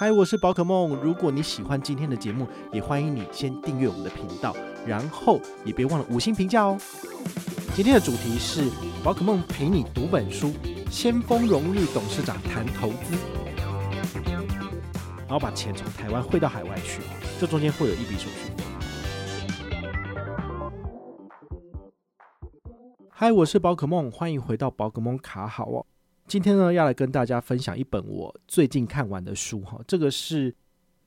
嗨，我是宝可梦。如果你喜欢今天的节目，也欢迎你先订阅我们的频道，然后也别忘了五星评价哦。今天的主题是宝可梦陪你读本书，先锋荣誉董事长谈投资，然后把钱从台湾汇到海外去，这中间会有一笔手续费。嗨，我是宝可梦，欢迎回到宝可梦卡好哦。今天呢，要来跟大家分享一本我最近看完的书哈，这个是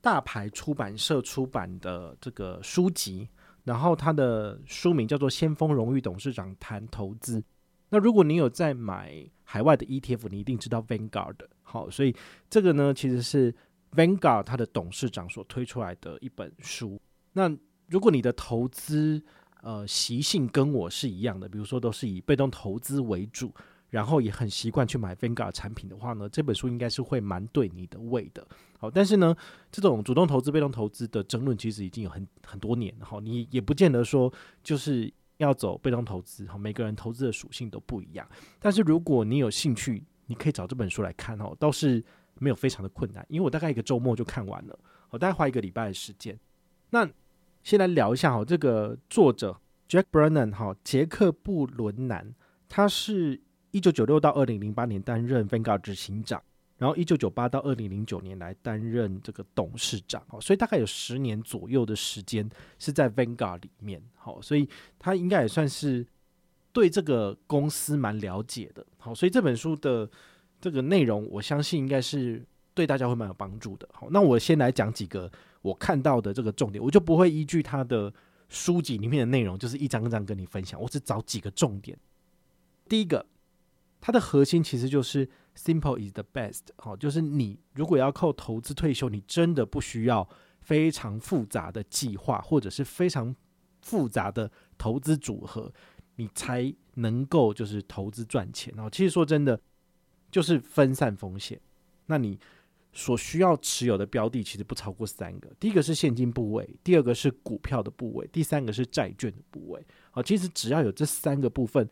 大牌出版社出版的这个书籍，然后它的书名叫做《先锋荣誉董事长谈投资》。那如果你有在买海外的 ETF，你一定知道 Vanguard，好，所以这个呢其实是 Vanguard 它的董事长所推出来的一本书。那如果你的投资呃习性跟我是一样的，比如说都是以被动投资为主。然后也很习惯去买 Vanguard 产品的话呢，这本书应该是会蛮对你的胃的。好，但是呢，这种主动投资、被动投资的争论其实已经有很很多年了。好，你也不见得说就是要走被动投资。好，每个人投资的属性都不一样。但是如果你有兴趣，你可以找这本书来看哦，倒是没有非常的困难，因为我大概一个周末就看完了。我大概花一个礼拜的时间。那先来聊一下哈，这个作者 Jack Brennan 哈，杰克布伦南，他是。一九九六到二零零八年担任 Vanguard 执行长，然后一九九八到二零零九年来担任这个董事长，好，所以大概有十年左右的时间是在 Vanguard 里面，好，所以他应该也算是对这个公司蛮了解的，好，所以这本书的这个内容，我相信应该是对大家会蛮有帮助的，好，那我先来讲几个我看到的这个重点，我就不会依据他的书籍里面的内容，就是一张一张跟你分享，我只找几个重点，第一个。它的核心其实就是 simple is the best，好，就是你如果要靠投资退休，你真的不需要非常复杂的计划或者是非常复杂的投资组合，你才能够就是投资赚钱。哦其实说真的，就是分散风险。那你所需要持有的标的其实不超过三个，第一个是现金部位，第二个是股票的部位，第三个是债券的部位。好，其实只要有这三个部分。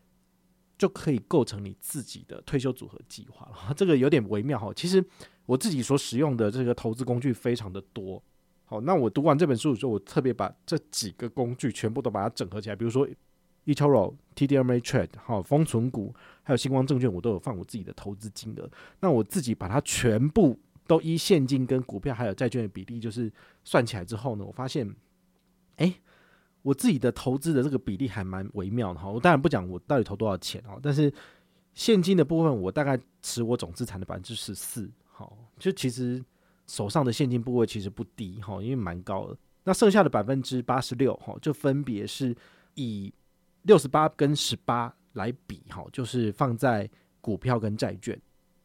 就可以构成你自己的退休组合计划了。这个有点微妙哈。其实我自己所使用的这个投资工具非常的多。好，那我读完这本书的时候，我特别把这几个工具全部都把它整合起来。比如说 eToro、TDM、A Trade，、好封存股，还有星光证券，我都有放我自己的投资金额。那我自己把它全部都依现金跟股票还有债券的比例，就是算起来之后呢，我发现，哎。我自己的投资的这个比例还蛮微妙的哈，我当然不讲我到底投多少钱哦，但是现金的部分我大概持我总资产的百分之十四，好，就其实手上的现金部位其实不低哈，因为蛮高的。那剩下的百分之八十六哈，就分别是以六十八跟十八来比哈，就是放在股票跟债券。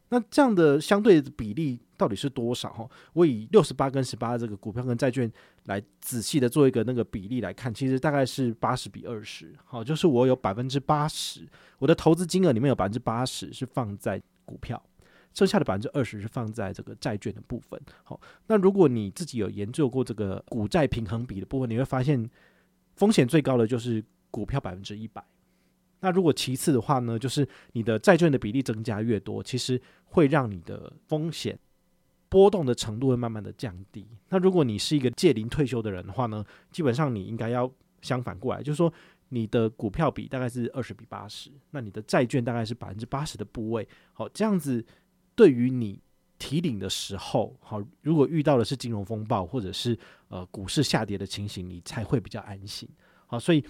那这样的相对比例到底是多少？哈，我以六十八跟十八这个股票跟债券来仔细的做一个那个比例来看，其实大概是八十比二十。好，就是我有百分之八十，我的投资金额里面有百分之八十是放在股票，剩下的百分之二十是放在这个债券的部分。好，那如果你自己有研究过这个股债平衡比的部分，你会发现风险最高的就是股票百分之一百。那如果其次的话呢，就是你的债券的比例增加越多，其实会让你的风险波动的程度会慢慢的降低。那如果你是一个届龄退休的人的话呢，基本上你应该要相反过来，就是说你的股票比大概是二十比八十，那你的债券大概是百分之八十的部位。好，这样子对于你提领的时候，好，如果遇到的是金融风暴或者是呃股市下跌的情形，你才会比较安心。好，所以。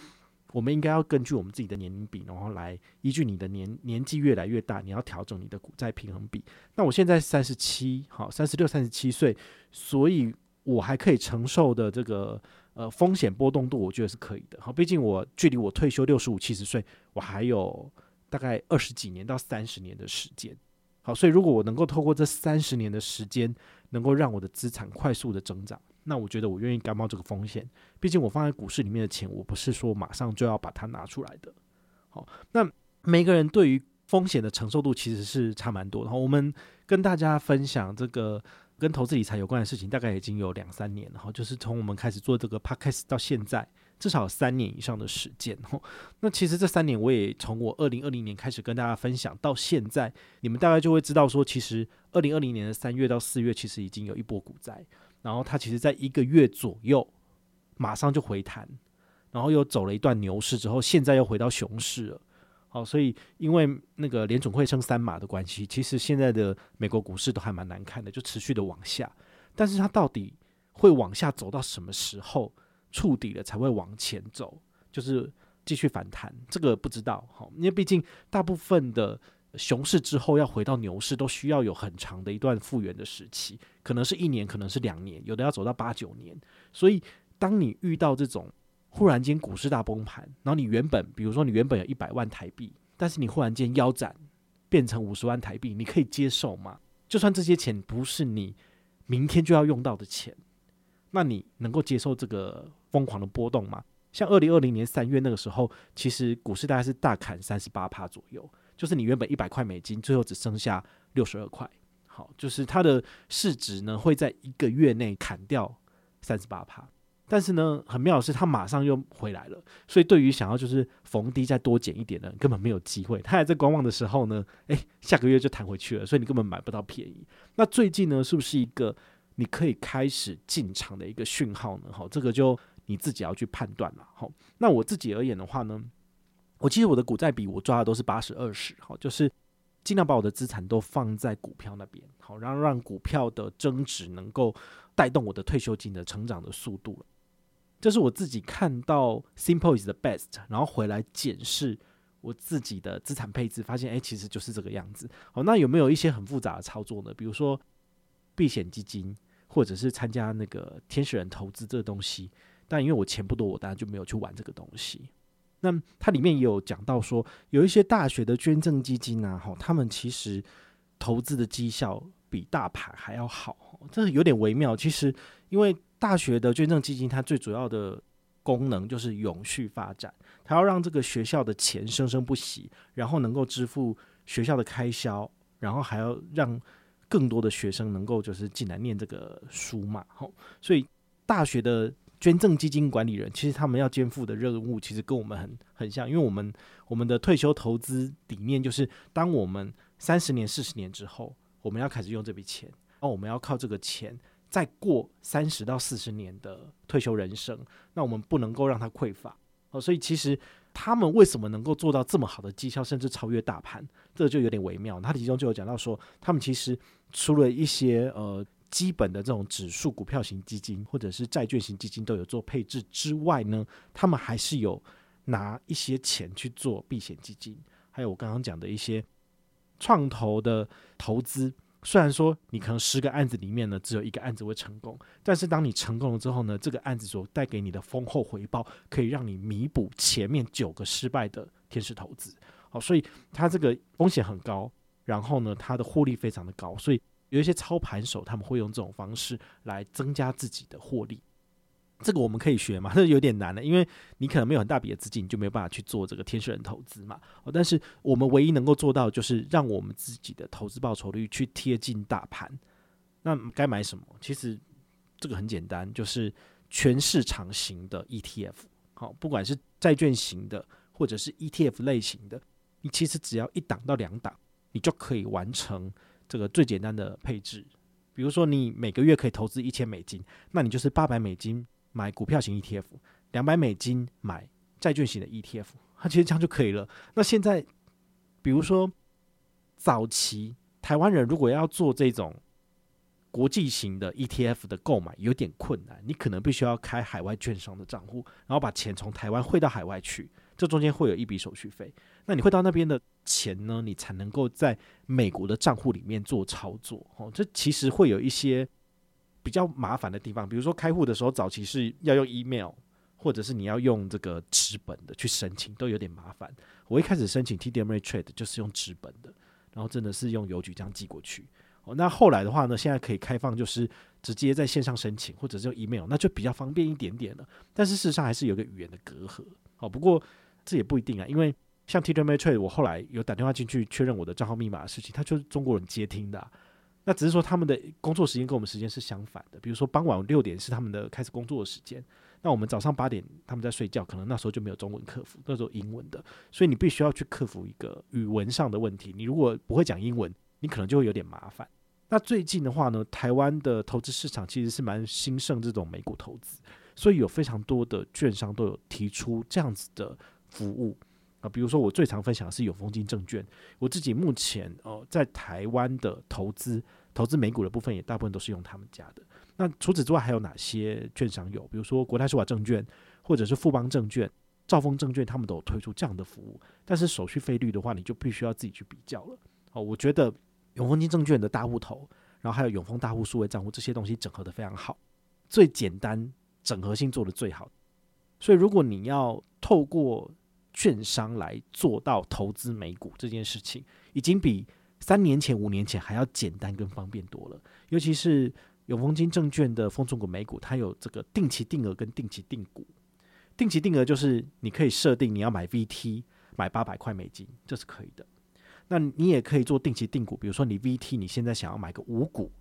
我们应该要根据我们自己的年龄比，然后来依据你的年年纪越来越大，你要调整你的股债平衡比。那我现在三十七，好，三十六、三十七岁，所以我还可以承受的这个呃风险波动度，我觉得是可以的。好，毕竟我距离我退休六十五、七十岁，我还有大概二十几年到三十年的时间。好，所以如果我能够透过这三十年的时间能够让我的资产快速的增长，那我觉得我愿意甘冒这个风险。毕竟我放在股市里面的钱，我不是说马上就要把它拿出来的。好，那每个人对于风险的承受度其实是差蛮多的。然后我们跟大家分享这个跟投资理财有关的事情，大概已经有两三年了。然后就是从我们开始做这个 podcast 到现在。至少三年以上的时间吼，那其实这三年我也从我二零二零年开始跟大家分享到现在，你们大概就会知道说，其实二零二零年的三月到四月其实已经有一波股灾，然后它其实在一个月左右马上就回弹，然后又走了一段牛市之后，现在又回到熊市了。好，所以因为那个联总会升三码的关系，其实现在的美国股市都还蛮难看的，就持续的往下，但是它到底会往下走到什么时候？触底了才会往前走，就是继续反弹，这个不知道好，因为毕竟大部分的熊市之后要回到牛市都需要有很长的一段复原的时期，可能是一年，可能是两年，有的要走到八九年。所以，当你遇到这种忽然间股市大崩盘，然后你原本比如说你原本有一百万台币，但是你忽然间腰斩变成五十万台币，你可以接受吗？就算这些钱不是你明天就要用到的钱。那你能够接受这个疯狂的波动吗？像二零二零年三月那个时候，其实股市大概是大砍三十八趴左右，就是你原本一百块美金，最后只剩下六十二块。好，就是它的市值呢会在一个月内砍掉三十八趴，但是呢，很妙的是它马上又回来了。所以对于想要就是逢低再多减一点的，根本没有机会。他还在观望的时候呢，诶，下个月就弹回去了，所以你根本买不到便宜。那最近呢，是不是一个？你可以开始进场的一个讯号呢，好，这个就你自己要去判断了，好。那我自己而言的话呢，我其实我的股债比我抓的都是八十二十，好，就是尽量把我的资产都放在股票那边，好，然后让股票的增值能够带动我的退休金的成长的速度。这是我自己看到 Simple is the best，然后回来检视我自己的资产配置，发现诶，其实就是这个样子。好，那有没有一些很复杂的操作呢？比如说避险基金。或者是参加那个天使人投资这个东西，但因为我钱不多，我当然就没有去玩这个东西。那它里面也有讲到说，有一些大学的捐赠基金啊，哈，他们其实投资的绩效比大盘还要好，这有点微妙。其实，因为大学的捐赠基金，它最主要的功能就是永续发展，它要让这个学校的钱生生不息，然后能够支付学校的开销，然后还要让。更多的学生能够就是进来念这个书嘛，吼，所以大学的捐赠基金管理人其实他们要肩负的任务其实跟我们很很像，因为我们我们的退休投资理念就是，当我们三十年、四十年之后，我们要开始用这笔钱，那我们要靠这个钱再过三十到四十年的退休人生，那我们不能够让它匮乏，哦，所以其实。他们为什么能够做到这么好的绩效，甚至超越大盘？这就有点微妙。他其中就有讲到说，他们其实除了一些呃基本的这种指数股票型基金或者是债券型基金都有做配置之外呢，他们还是有拿一些钱去做避险基金，还有我刚刚讲的一些创投的投资。虽然说你可能十个案子里面呢，只有一个案子会成功，但是当你成功了之后呢，这个案子所带给你的丰厚回报，可以让你弥补前面九个失败的天使投资。好，所以它这个风险很高，然后呢，它的获利非常的高，所以有一些操盘手他们会用这种方式来增加自己的获利。这个我们可以学嘛？那有点难了，因为你可能没有很大笔的资金，你就没有办法去做这个天使人投资嘛。哦，但是我们唯一能够做到，就是让我们自己的投资报酬率去贴近大盘。那该买什么？其实这个很简单，就是全市场型的 ETF。好，不管是债券型的，或者是 ETF 类型的，你其实只要一档到两档，你就可以完成这个最简单的配置。比如说，你每个月可以投资一千美金，那你就是八百美金。买股票型 ETF，两百美金买债券型的 ETF，它其实这样就可以了。那现在，比如说早期台湾人如果要做这种国际型的 ETF 的购买，有点困难。你可能必须要开海外券商的账户，然后把钱从台湾汇到海外去，这中间会有一笔手续费。那你会到那边的钱呢，你才能够在美国的账户里面做操作。哦，这其实会有一些。比较麻烦的地方，比如说开户的时候，早期是要用 email，或者是你要用这个纸本的去申请，都有点麻烦。我一开始申请 TD Ameritrade 就是用纸本的，然后真的是用邮局这样寄过去。哦，那后来的话呢，现在可以开放，就是直接在线上申请，或者是用 email，那就比较方便一点点了。但是事实上还是有个语言的隔阂。哦，不过这也不一定啊，因为像 TD Ameritrade，我后来有打电话进去确认我的账号密码的事情，他就是中国人接听的。那只是说他们的工作时间跟我们时间是相反的，比如说傍晚六点是他们的开始工作的时间，那我们早上八点他们在睡觉，可能那时候就没有中文客服，那时候英文的，所以你必须要去克服一个语文上的问题。你如果不会讲英文，你可能就会有点麻烦。那最近的话呢，台湾的投资市场其实是蛮兴盛这种美股投资，所以有非常多的券商都有提出这样子的服务啊。比如说我最常分享的是永丰金证券，我自己目前哦在台湾的投资投资美股的部分也大部分都是用他们家的。那除此之外还有哪些券商有？比如说国泰世华证券或者是富邦证券、兆丰证券，他们都有推出这样的服务，但是手续费率的话，你就必须要自己去比较了。哦，我觉得。永丰金证券的大户头，然后还有永丰大户数位账户这些东西整合得非常好，最简单，整合性做得最好。所以如果你要透过券商来做到投资美股这件事情，已经比三年前、五年前还要简单跟方便多了。尤其是永丰金证券的丰存股美股，它有这个定期定额跟定期定股。定期定额就是你可以设定你要买 VT，买八百块美金，这是可以的。那你也可以做定期定股，比如说你 VT，你现在想要买个五股，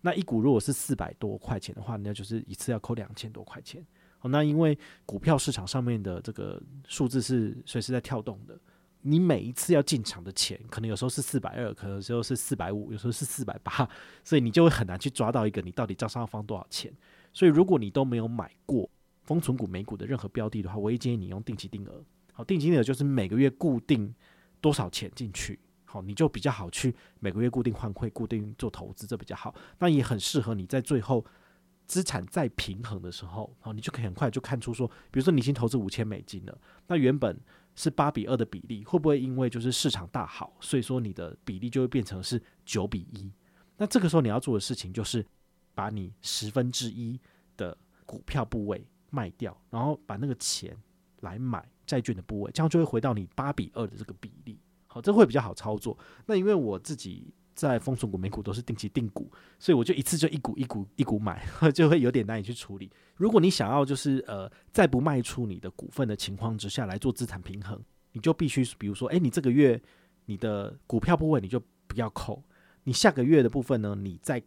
那一股如果是四百多块钱的话，那就是一次要扣两千多块钱。那因为股票市场上面的这个数字是随时在跳动的，你每一次要进场的钱，可能有时候是四百二，可能有时候是四百五，有时候是四百八，所以你就会很难去抓到一个你到底账上要放多少钱。所以如果你都没有买过封存股美股的任何标的的话，我也建议你用定期定额。好，定期定额就是每个月固定多少钱进去。好，你就比较好去每个月固定换汇、固定做投资，这比较好。那也很适合你在最后资产再平衡的时候，好，你就可以很快就看出说，比如说你已经投资五千美金了，那原本是八比二的比例，会不会因为就是市场大好，所以说你的比例就会变成是九比一？那这个时候你要做的事情就是把你十分之一的股票部位卖掉，然后把那个钱来买债券的部位，这样就会回到你八比二的这个比例。好，这会比较好操作。那因为我自己在封存股美股都是定期定股，所以我就一次就一股一股一股买，就会有点难以去处理。如果你想要就是呃在不卖出你的股份的情况之下来做资产平衡，你就必须比如说，诶，你这个月你的股票部分你就不要扣，你下个月的部分呢，你再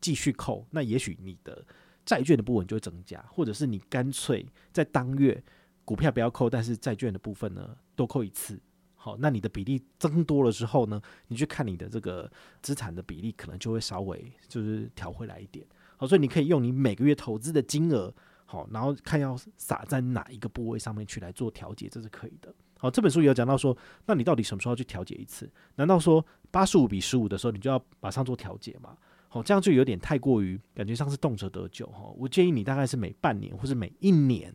继续扣，那也许你的债券的部分就会增加，或者是你干脆在当月股票不要扣，但是债券的部分呢多扣一次。好，那你的比例增多了之后呢，你去看你的这个资产的比例，可能就会稍微就是调回来一点。好，所以你可以用你每个月投资的金额，好，然后看要撒在哪一个部位上面去来做调节，这是可以的。好，这本书也有讲到说，那你到底什么时候去调节一次？难道说八十五比十五的时候，你就要马上做调节吗？好，这样就有点太过于感觉像是动辄得咎哈。我建议你大概是每半年或是每一年，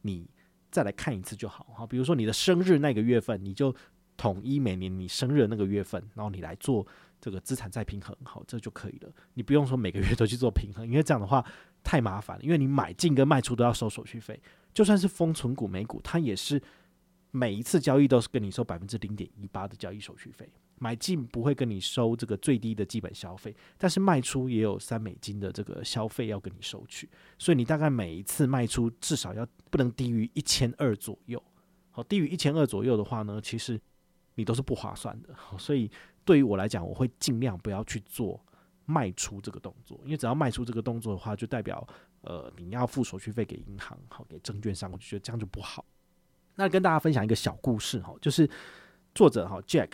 你。再来看一次就好哈，比如说你的生日那个月份，你就统一每年你生日的那个月份，然后你来做这个资产再平衡，好，这就可以了。你不用说每个月都去做平衡，因为这样的话太麻烦了，因为你买进跟卖出都要收手续费，就算是封存股美股，它也是每一次交易都是跟你收百分之零点一八的交易手续费。买进不会跟你收这个最低的基本消费，但是卖出也有三美金的这个消费要跟你收取，所以你大概每一次卖出至少要不能低于一千二左右。好，低于一千二左右的话呢，其实你都是不划算的。所以对于我来讲，我会尽量不要去做卖出这个动作，因为只要卖出这个动作的话，就代表呃你要付手续费给银行，好，给证券商，我就觉得这样就不好。那跟大家分享一个小故事哈，就是作者哈 Jack。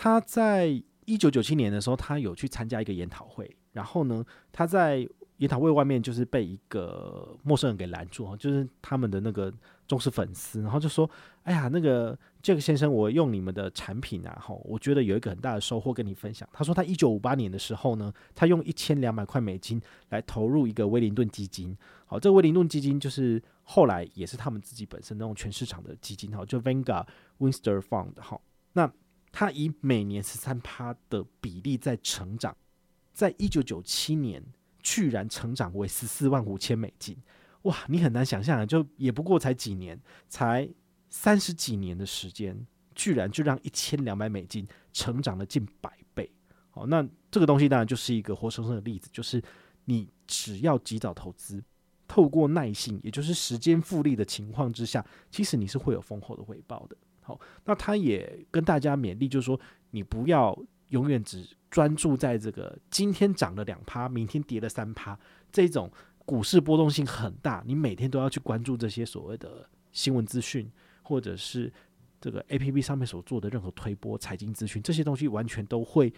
他在一九九七年的时候，他有去参加一个研讨会，然后呢，他在研讨会外面就是被一个陌生人给拦住，就是他们的那个忠实粉丝，然后就说：“哎呀，那个这个先生，我用你们的产品啊，哈，我觉得有一个很大的收获跟你分享。”他说他一九五八年的时候呢，他用一千两百块美金来投入一个威灵顿基金，好，这个威灵顿基金就是后来也是他们自己本身那种全市场的基金，哈，就 vanga Winster Fund，哈，那。它以每年十三趴的比例在成长，在一九九七年居然成长为十四万五千美金，哇！你很难想象啊，就也不过才几年，才三十几年的时间，居然就让一千两百美金成长了近百倍。好，那这个东西当然就是一个活生生的例子，就是你只要及早投资，透过耐性，也就是时间复利的情况之下，其实你是会有丰厚的回报的。好，那他也跟大家勉励，就是说你不要永远只专注在这个今天涨了两趴，明天跌了三趴这种股市波动性很大，你每天都要去关注这些所谓的新闻资讯，或者是这个 APP 上面所做的任何推波财经资讯，这些东西完全都会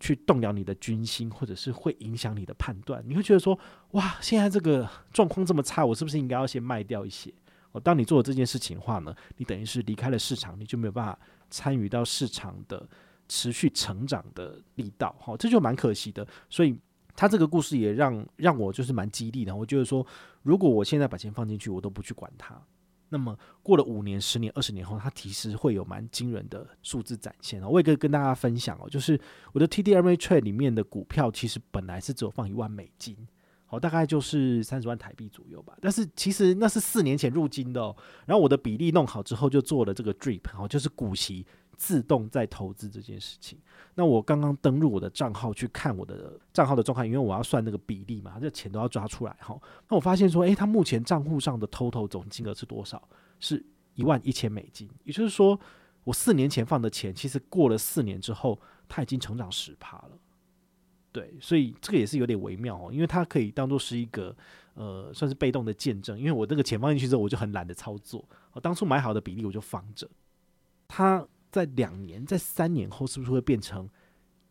去动摇你的军心，或者是会影响你的判断。你会觉得说，哇，现在这个状况这么差，我是不是应该要先卖掉一些？当你做了这件事情的话呢，你等于是离开了市场，你就没有办法参与到市场的持续成长的力道。好，这就蛮可惜的。所以他这个故事也让让我就是蛮激励的。我觉得说，如果我现在把钱放进去，我都不去管它。那么过了五年、十年、二十年后，它其实会有蛮惊人的数字展现。我也可以跟大家分享哦，就是我的 T D M A Trade 里面的股票，其实本来是只有放一万美金，好，大概就是三十万台币左右吧。但是其实那是四年前入金的哦。然后我的比例弄好之后，就做了这个 DRIP，好，就是股息。自动在投资这件事情，那我刚刚登入我的账号去看我的账号的状况，因为我要算那个比例嘛，这钱都要抓出来哈。那我发现说，诶，他目前账户上的 total 总金额是多少？是一万一千美金。也就是说，我四年前放的钱，其实过了四年之后，它已经成长十趴了。对，所以这个也是有点微妙哦，因为它可以当做是一个呃，算是被动的见证。因为我这个钱放进去之后，我就很懒得操作，我当初买好的比例我就放着，它。在两年，在三年后，是不是会变成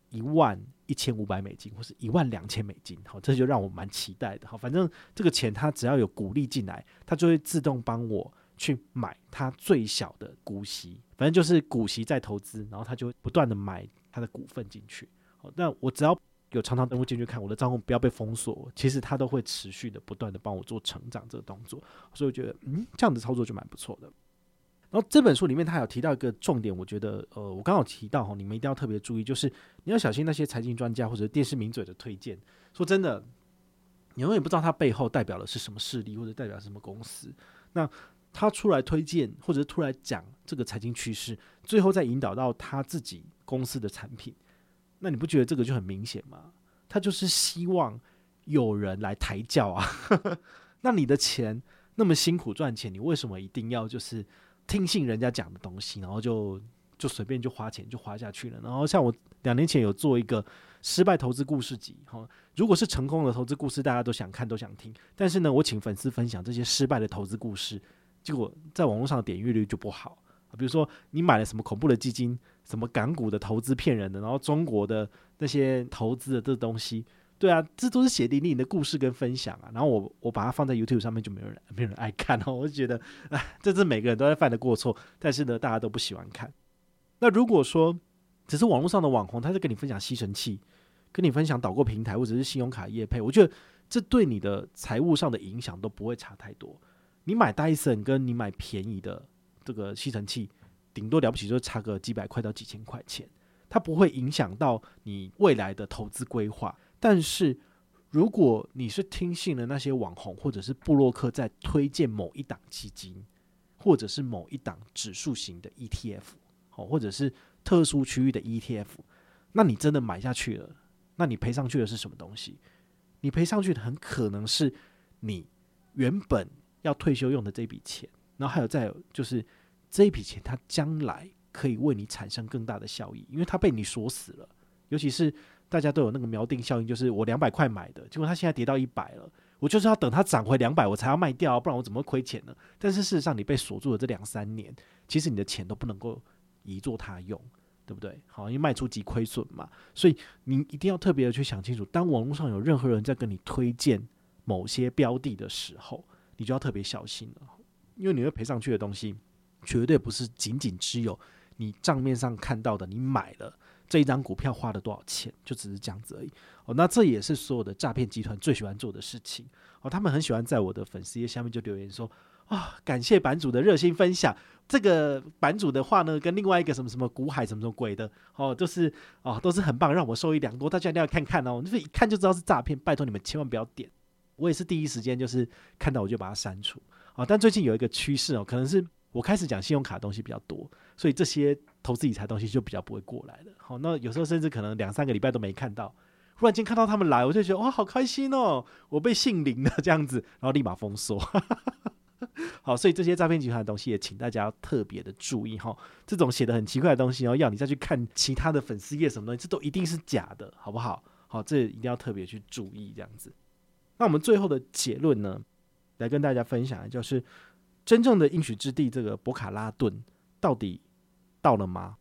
一万一千五百美金，或是一万两千美金？好，这就让我蛮期待的。好，反正这个钱它只要有股利进来，它就会自动帮我去买它最小的股息。反正就是股息再投资，然后它就会不断的买它的股份进去。好，那我只要有常常登录进去看我的账户，不要被封锁，其实他都会持续的不断的帮我做成长这个动作。所以我觉得，嗯，这样子操作就蛮不错的。然后这本书里面，他有提到一个重点，我觉得，呃，我刚好提到哈，你们一定要特别注意，就是你要小心那些财经专家或者电视名嘴的推荐。说真的，你永远不知道他背后代表的是什么势力，或者代表什么公司。那他出来推荐，或者是出来讲这个财经趋势，最后再引导到他自己公司的产品，那你不觉得这个就很明显吗？他就是希望有人来抬轿啊。那你的钱那么辛苦赚钱，你为什么一定要就是？听信人家讲的东西，然后就就随便就花钱就花下去了。然后像我两年前有做一个失败投资故事集，哈，如果是成功的投资故事，大家都想看都想听。但是呢，我请粉丝分享这些失败的投资故事，结果在网络上点阅率就不好。比如说你买了什么恐怖的基金，什么港股的投资骗人的，然后中国的那些投资的这东西。对啊，这都是血淋淋的故事跟分享啊。然后我我把它放在 YouTube 上面，就没有人没有人爱看哦。我就觉得，哎，这是每个人都在犯的过错，但是呢，大家都不喜欢看。那如果说只是网络上的网红，他在跟你分享吸尘器，跟你分享导购平台或者是信用卡业配，我觉得这对你的财务上的影响都不会差太多。你买戴森跟你买便宜的这个吸尘器，顶多了不起就差个几百块到几千块钱，它不会影响到你未来的投资规划。但是，如果你是听信了那些网红或者是布洛克在推荐某一档基金，或者是某一档指数型的 ETF，哦，或者是特殊区域的 ETF，那你真的买下去了，那你赔上去的是什么东西？你赔上去的很可能是你原本要退休用的这笔钱，然后还有再有就是这一笔钱它将来可以为你产生更大的效益，因为它被你锁死了，尤其是。大家都有那个锚定效应，就是我两百块买的，结果它现在跌到一百了，我就是要等它涨回两百，我才要卖掉，不然我怎么亏钱呢？但是事实上，你被锁住了这两三年，其实你的钱都不能够移作他用，对不对？好，因为卖出即亏损嘛，所以你一定要特别的去想清楚，当网络上有任何人在跟你推荐某些标的的时候，你就要特别小心了，因为你会赔上去的东西，绝对不是仅仅只有你账面上看到的，你买了。这一张股票花了多少钱？就只是这样子而已。哦，那这也是所有的诈骗集团最喜欢做的事情。哦，他们很喜欢在我的粉丝页下面就留言说：“啊、感谢版主的热心分享。这个版主的话呢，跟另外一个什么什么股海什么什么鬼的，哦，都是哦，都是很棒，让我受益良多。大家一定要看看哦，就是一看就知道是诈骗。拜托你们千万不要点。我也是第一时间就是看到我就把它删除。啊，但最近有一个趋势哦，可能是我开始讲信用卡的东西比较多，所以这些。投资理财东西就比较不会过来了。好，那有时候甚至可能两三个礼拜都没看到，忽然间看到他们来，我就觉得哇，好开心哦，我被姓林了这样子，然后立马封锁。好，所以这些诈骗集团的东西也请大家特别的注意哈。这种写的很奇怪的东西，然后要你再去看其他的粉丝页什么东西，这都一定是假的，好不好？好，这一定要特别去注意这样子。那我们最后的结论呢，来跟大家分享，就是真正的应许之地这个博卡拉顿到底到了吗？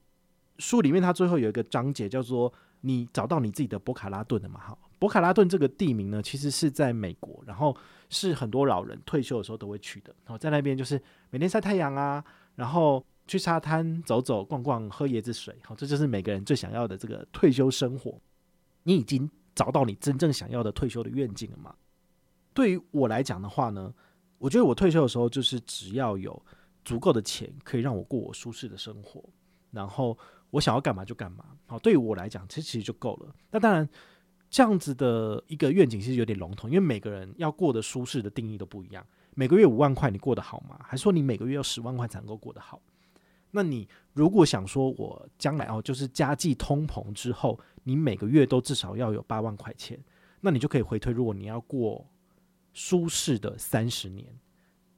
书里面它最后有一个章节叫做“你找到你自己的博卡拉顿了吗？”哈，博卡拉顿这个地名呢，其实是在美国，然后是很多老人退休的时候都会去的。然后，在那边就是每天晒太阳啊，然后去沙滩走走逛逛，喝椰子水。好，这就是每个人最想要的这个退休生活。你已经找到你真正想要的退休的愿景了吗？对于我来讲的话呢，我觉得我退休的时候就是只要有足够的钱，可以让我过我舒适的生活，然后我想要干嘛就干嘛。好，对于我来讲，其实其实就够了。那当然，这样子的一个愿景其实有点笼统，因为每个人要过得舒适的定义都不一样。每个月五万块，你过得好吗？还是说你每个月要十万块才能够过得好？那你如果想说我将来哦，就是家计通膨之后，你每个月都至少要有八万块钱，那你就可以回推，如果你要过。舒适的三十年，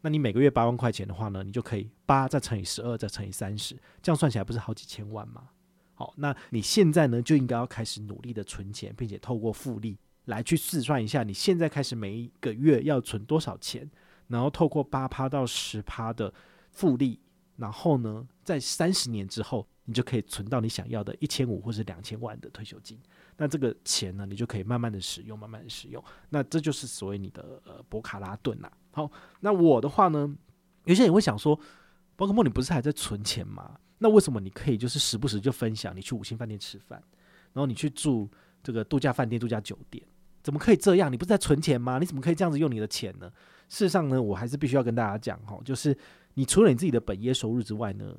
那你每个月八万块钱的话呢，你就可以八再乘以十二再乘以三十，这样算起来不是好几千万吗？好，那你现在呢就应该要开始努力的存钱，并且透过复利来去试算一下，你现在开始每一个月要存多少钱，然后透过八趴到十趴的复利，然后呢，在三十年之后，你就可以存到你想要的一千五或是两千万的退休金。那这个钱呢，你就可以慢慢的使用，慢慢的使用。那这就是所谓你的呃博卡拉顿呐。好，那我的话呢，有些人会想说，宝可梦你不是还在存钱吗？那为什么你可以就是时不时就分享你去五星饭店吃饭，然后你去住这个度假饭店、度假酒店，怎么可以这样？你不是在存钱吗？你怎么可以这样子用你的钱呢？事实上呢，我还是必须要跟大家讲哈，就是你除了你自己的本业收入之外呢，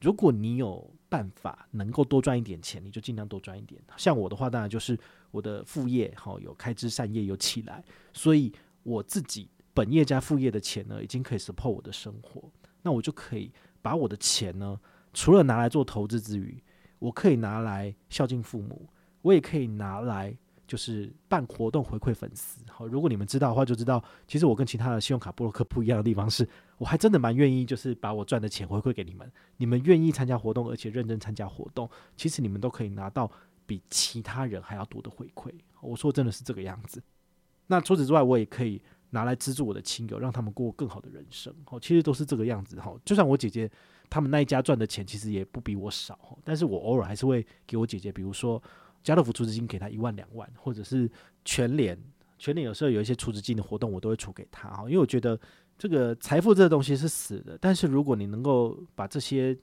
如果你有办法能够多赚一点钱，你就尽量多赚一点。像我的话，当然就是我的副业，好有开枝散叶有起来，所以我自己本业加副业的钱呢，已经可以 support 我的生活。那我就可以把我的钱呢，除了拿来做投资之余，我可以拿来孝敬父母，我也可以拿来。就是办活动回馈粉丝，好，如果你们知道的话，就知道其实我跟其他的信用卡部落客不一样的地方是，我还真的蛮愿意，就是把我赚的钱回馈给你们。你们愿意参加活动，而且认真参加活动，其实你们都可以拿到比其他人还要多的回馈。我说真的是这个样子。那除此之外，我也可以拿来资助我的亲友，让他们过更好的人生。哦，其实都是这个样子。哈，就算我姐姐他们那一家赚的钱其实也不比我少，但是我偶尔还是会给我姐姐，比如说。家乐福储资金给他一万两万，或者是全联，全联有时候有一些储资金的活动，我都会储给他哈，因为我觉得这个财富这个东西是死的，但是如果你能够把这些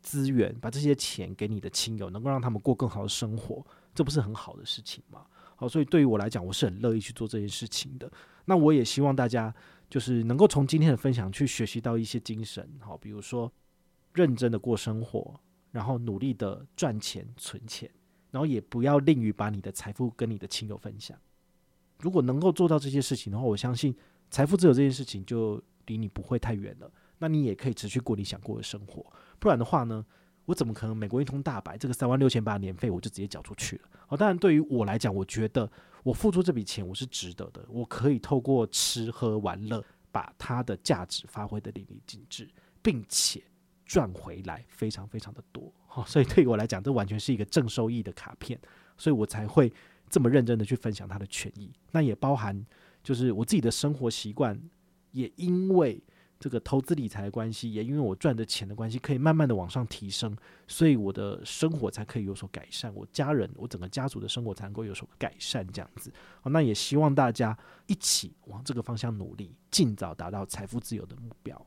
资源、把这些钱给你的亲友，能够让他们过更好的生活，这不是很好的事情吗？好，所以对于我来讲，我是很乐意去做这件事情的。那我也希望大家就是能够从今天的分享去学习到一些精神，好，比如说认真的过生活，然后努力的赚钱存钱。然后也不要吝于把你的财富跟你的亲友分享。如果能够做到这些事情的话，我相信财富自由这件事情就离你不会太远了。那你也可以持续过你想过的生活。不然的话呢，我怎么可能美国一通大白这个三万六千八年费我就直接缴出去了？好，当然对于我来讲，我觉得我付出这笔钱我是值得的。我可以透过吃喝玩乐把它的价值发挥得淋漓尽致，并且。赚回来非常非常的多，好，所以对于我来讲，这完全是一个正收益的卡片，所以我才会这么认真的去分享它的权益。那也包含就是我自己的生活习惯，也因为这个投资理财的关系，也因为我赚的钱的关系，可以慢慢的往上提升，所以我的生活才可以有所改善，我家人，我整个家族的生活才能够有所改善，这样子。好，那也希望大家一起往这个方向努力，尽早达到财富自由的目标。